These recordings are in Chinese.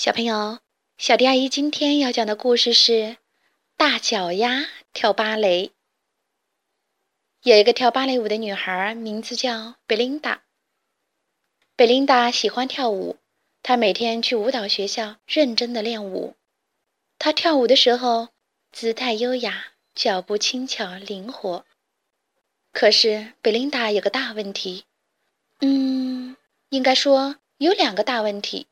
小朋友，小迪阿姨今天要讲的故事是《大脚丫跳芭蕾》。有一个跳芭蕾舞的女孩，名字叫贝琳达。贝琳达喜欢跳舞，她每天去舞蹈学校认真的练舞。她跳舞的时候，姿态优雅，脚步轻巧灵活。可是贝琳达有个大问题，嗯，应该说有两个大问题。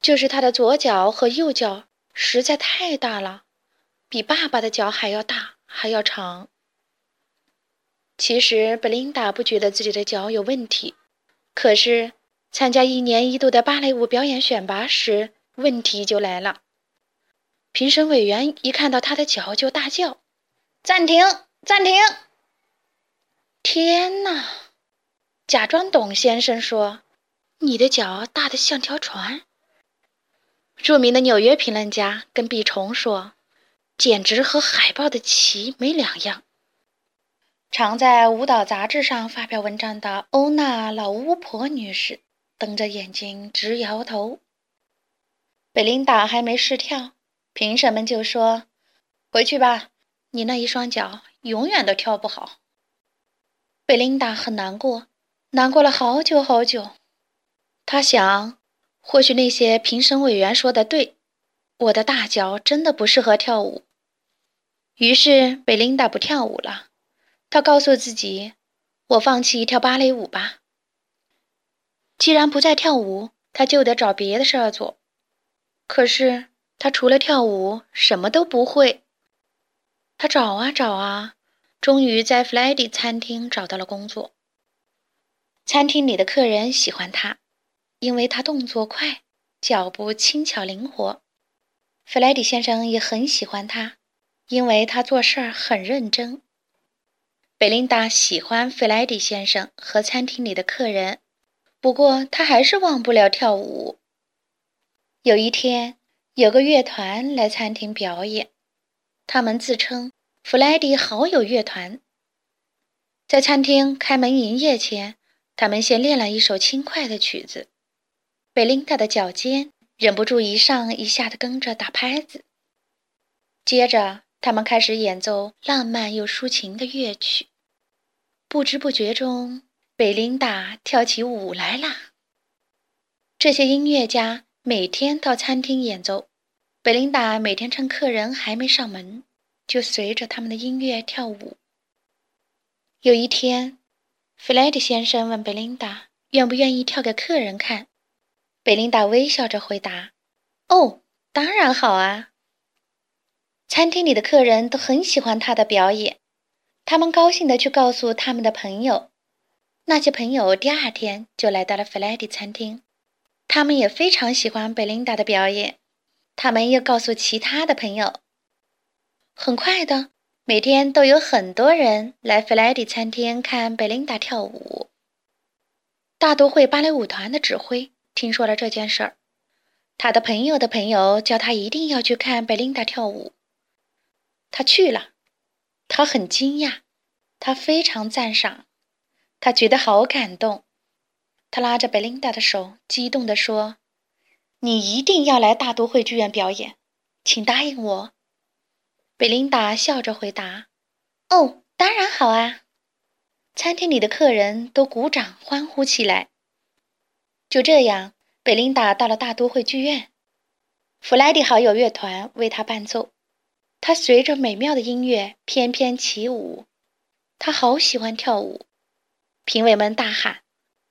就是他的左脚和右脚实在太大了，比爸爸的脚还要大，还要长。其实贝琳达不觉得自己的脚有问题，可是参加一年一度的芭蕾舞表演选拔时，问题就来了。评审委员一看到他的脚就大叫：“暂停，暂停！”天哪！假装董先生说：“你的脚大得像条船。”著名的纽约评论家跟毕虫说：“简直和海豹的鳍没两样。”常在舞蹈杂志上发表文章的欧娜老巫婆女士瞪着眼睛直摇头。贝琳达还没试跳，评审们就说：“回去吧，你那一双脚永远都跳不好。”贝琳达很难过，难过了好久好久。她想。或许那些评审委员说的对，我的大脚真的不适合跳舞。于是贝琳达不跳舞了。她告诉自己：“我放弃跳芭蕾舞吧。既然不再跳舞，她就得找别的事儿做。可是她除了跳舞什么都不会。她找啊找啊，终于在弗莱迪餐厅找到了工作。餐厅里的客人喜欢她。因为他动作快，脚步轻巧灵活，弗莱迪先生也很喜欢他，因为他做事儿很认真。贝琳达喜欢弗莱迪先生和餐厅里的客人，不过他还是忘不了跳舞。有一天，有个乐团来餐厅表演，他们自称“弗莱迪好友乐团”。在餐厅开门营业前，他们先练了一首轻快的曲子。贝琳达的脚尖忍不住一上一下的跟着打拍子。接着，他们开始演奏浪漫又抒情的乐曲。不知不觉中，贝琳达跳起舞来啦。这些音乐家每天到餐厅演奏，贝琳达每天趁客人还没上门，就随着他们的音乐跳舞。有一天，弗莱迪先生问贝琳达愿不愿意跳给客人看。贝琳达微笑着回答：“哦，当然好啊。”餐厅里的客人都很喜欢她的表演，他们高兴地去告诉他们的朋友。那些朋友第二天就来到了弗莱迪餐厅，他们也非常喜欢贝琳达的表演。他们又告诉其他的朋友。很快的，每天都有很多人来弗莱迪餐厅看贝琳达跳舞。大都会芭蕾舞团的指挥。听说了这件事儿，他的朋友的朋友叫他一定要去看贝琳达跳舞。他去了，他很惊讶，他非常赞赏，他觉得好感动。他拉着贝琳达的手，激动地说：“你一定要来大都会剧院表演，请答应我。”贝琳达笑着回答：“哦，当然好啊！”餐厅里的客人都鼓掌欢呼起来。就这样，贝琳达到了大都会剧院，弗莱迪好友乐团为她伴奏，她随着美妙的音乐翩翩起舞，她好喜欢跳舞。评委们大喊：“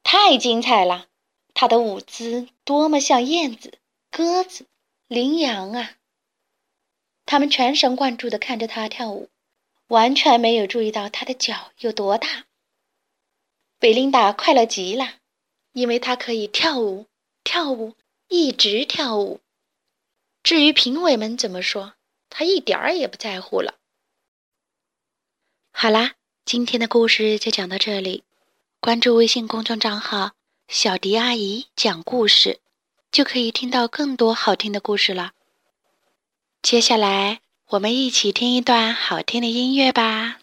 太精彩了！她的舞姿多么像燕子、鸽子、羚羊啊！”他们全神贯注地看着她跳舞，完全没有注意到她的脚有多大。贝琳达快乐极了。因为他可以跳舞，跳舞，一直跳舞。至于评委们怎么说，他一点儿也不在乎了。好啦，今天的故事就讲到这里。关注微信公众账号“小迪阿姨讲故事”，就可以听到更多好听的故事了。接下来，我们一起听一段好听的音乐吧。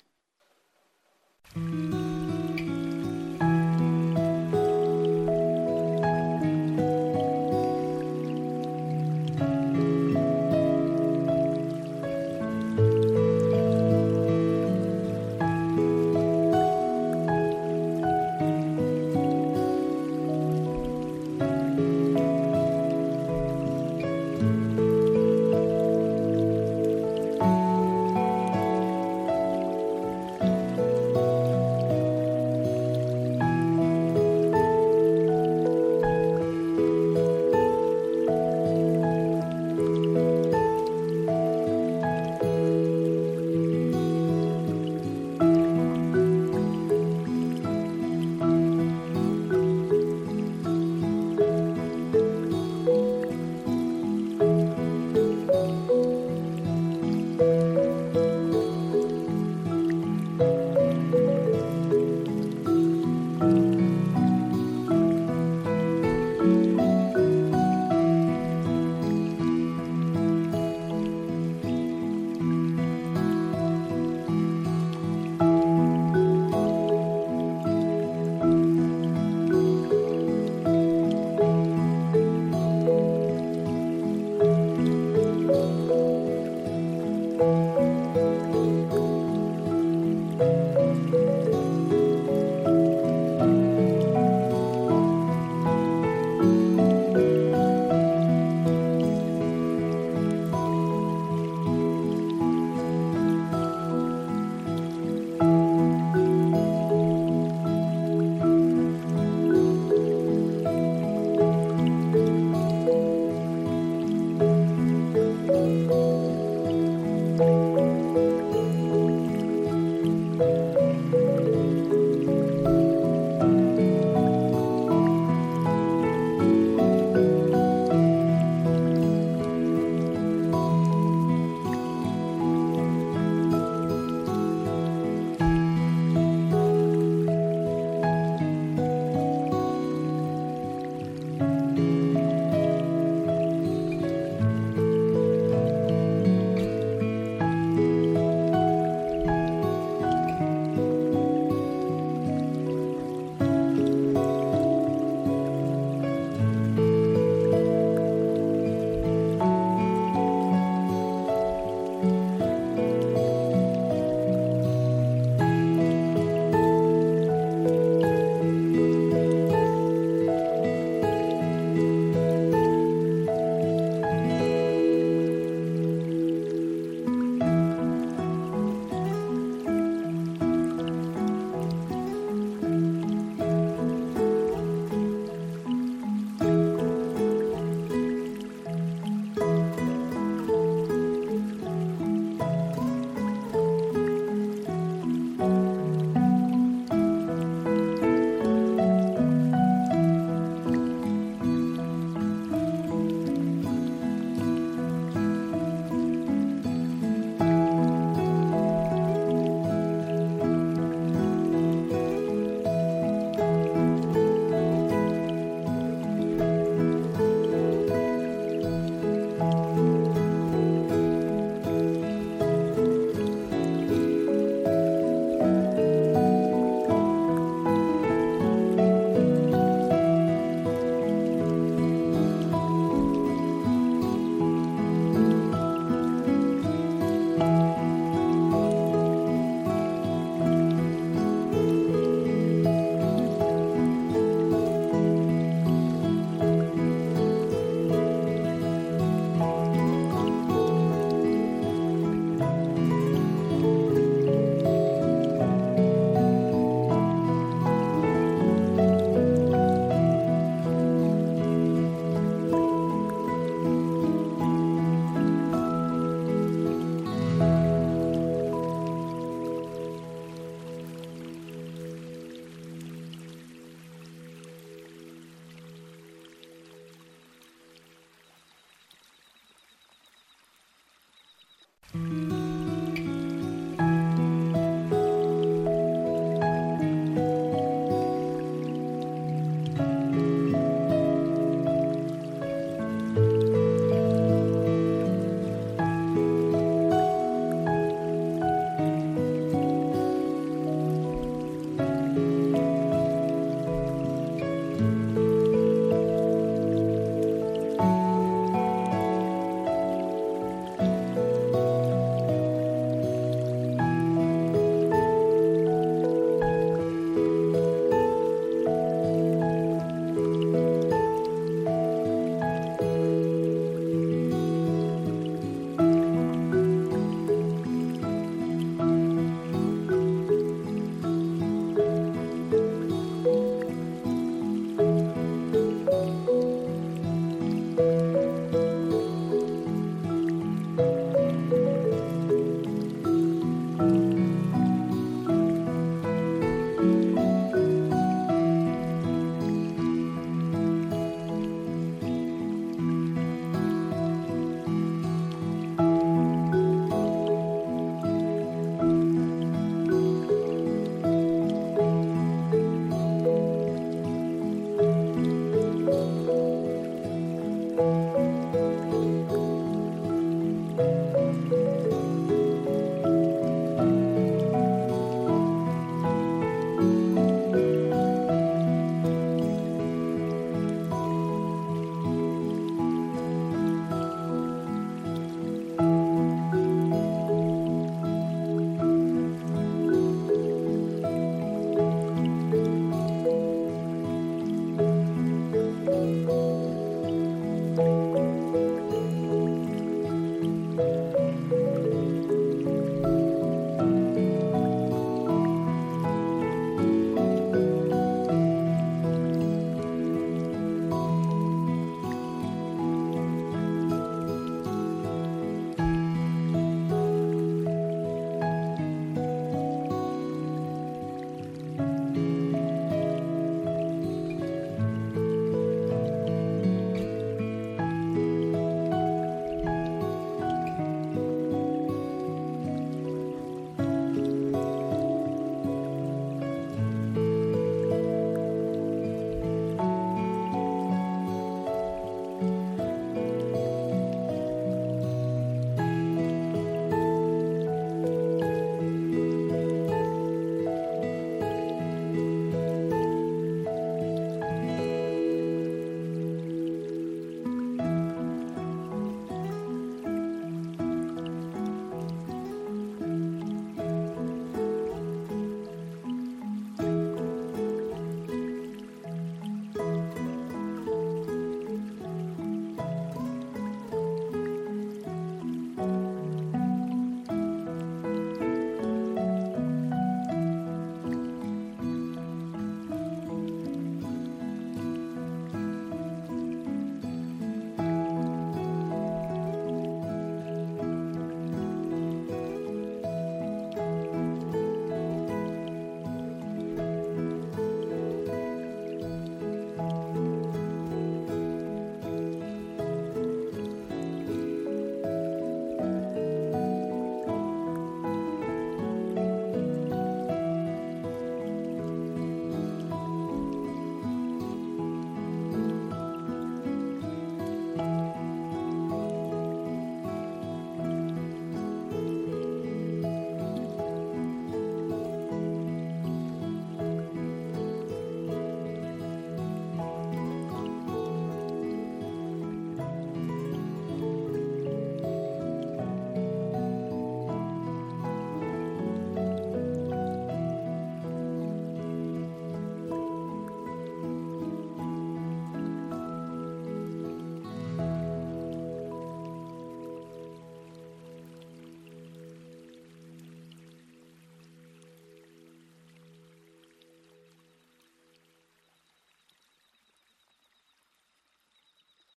Mm-hmm.